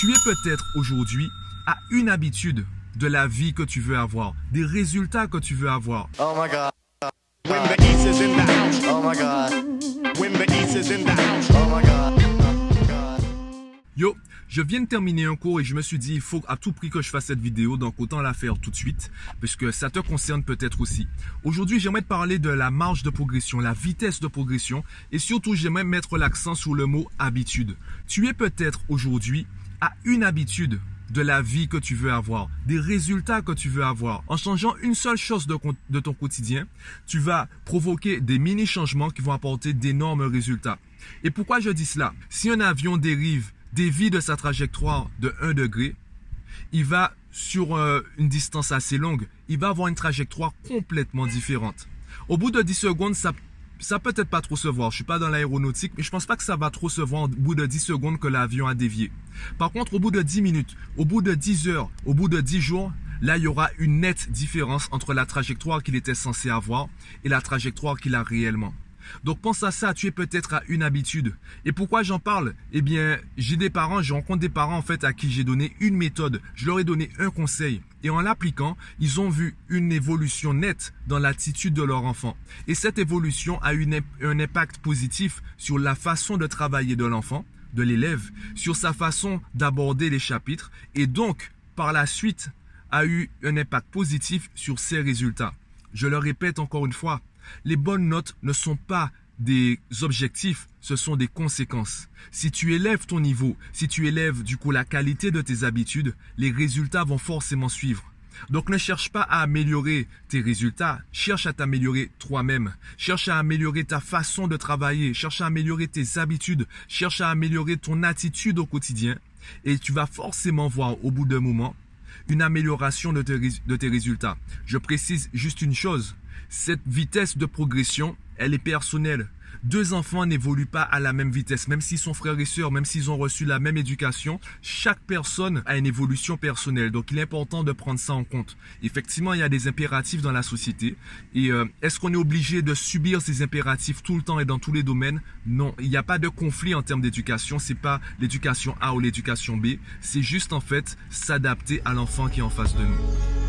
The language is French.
Tu es peut-être aujourd'hui à une habitude de la vie que tu veux avoir, des résultats que tu veux avoir. Oh my god. When the East is in the house. Oh my god. When the East is in the house. Oh my god. God. Yo, je viens de terminer un cours et je me suis dit, il faut à tout prix que je fasse cette vidéo, donc autant la faire tout de suite, parce que ça te concerne peut-être aussi. Aujourd'hui, j'aimerais te parler de la marge de progression, la vitesse de progression, et surtout, j'aimerais mettre l'accent sur le mot habitude. Tu es peut-être aujourd'hui à une habitude de la vie que tu veux avoir, des résultats que tu veux avoir. En changeant une seule chose de, ton quotidien, tu vas provoquer des mini-changements qui vont apporter d'énormes résultats. Et pourquoi je dis cela? Si un avion dérive, dévie de sa trajectoire de 1 degré, il va sur euh, une distance assez longue, il va avoir une trajectoire complètement différente. Au bout de 10 secondes, ça ça peut être pas trop se voir. Je suis pas dans l'aéronautique, mais je pense pas que ça va trop se voir au bout de 10 secondes que l'avion a dévié. Par contre, au bout de 10 minutes, au bout de 10 heures, au bout de 10 jours, là, il y aura une nette différence entre la trajectoire qu'il était censé avoir et la trajectoire qu'il a réellement. Donc pense à ça, tu es peut-être à une habitude. Et pourquoi j'en parle? Eh bien, j'ai des parents, je rencontre des parents en fait à qui j'ai donné une méthode, je leur ai donné un conseil. Et en l'appliquant, ils ont vu une évolution nette dans l'attitude de leur enfant. Et cette évolution a une, un impact positif sur la façon de travailler de l'enfant, de l'élève, sur sa façon d'aborder les chapitres et donc, par la suite, a eu un impact positif sur ses résultats. Je le répète encore une fois, les bonnes notes ne sont pas des objectifs, ce sont des conséquences. Si tu élèves ton niveau, si tu élèves du coup la qualité de tes habitudes, les résultats vont forcément suivre. Donc ne cherche pas à améliorer tes résultats, cherche à t'améliorer toi-même, cherche à améliorer ta façon de travailler, cherche à améliorer tes habitudes, cherche à améliorer ton attitude au quotidien et tu vas forcément voir au bout d'un moment une amélioration de tes, de tes résultats. Je précise juste une chose, cette vitesse de progression, elle est personnelle. Deux enfants n'évoluent pas à la même vitesse, même s'ils sont frères et sœurs, même s'ils ont reçu la même éducation, chaque personne a une évolution personnelle. Donc il est important de prendre ça en compte. Effectivement, il y a des impératifs dans la société. Et euh, est-ce qu'on est obligé de subir ces impératifs tout le temps et dans tous les domaines? Non, il n'y a pas de conflit en termes d'éducation. C'est pas l'éducation A ou l'éducation B. C'est juste en fait s'adapter à l'enfant qui est en face de nous.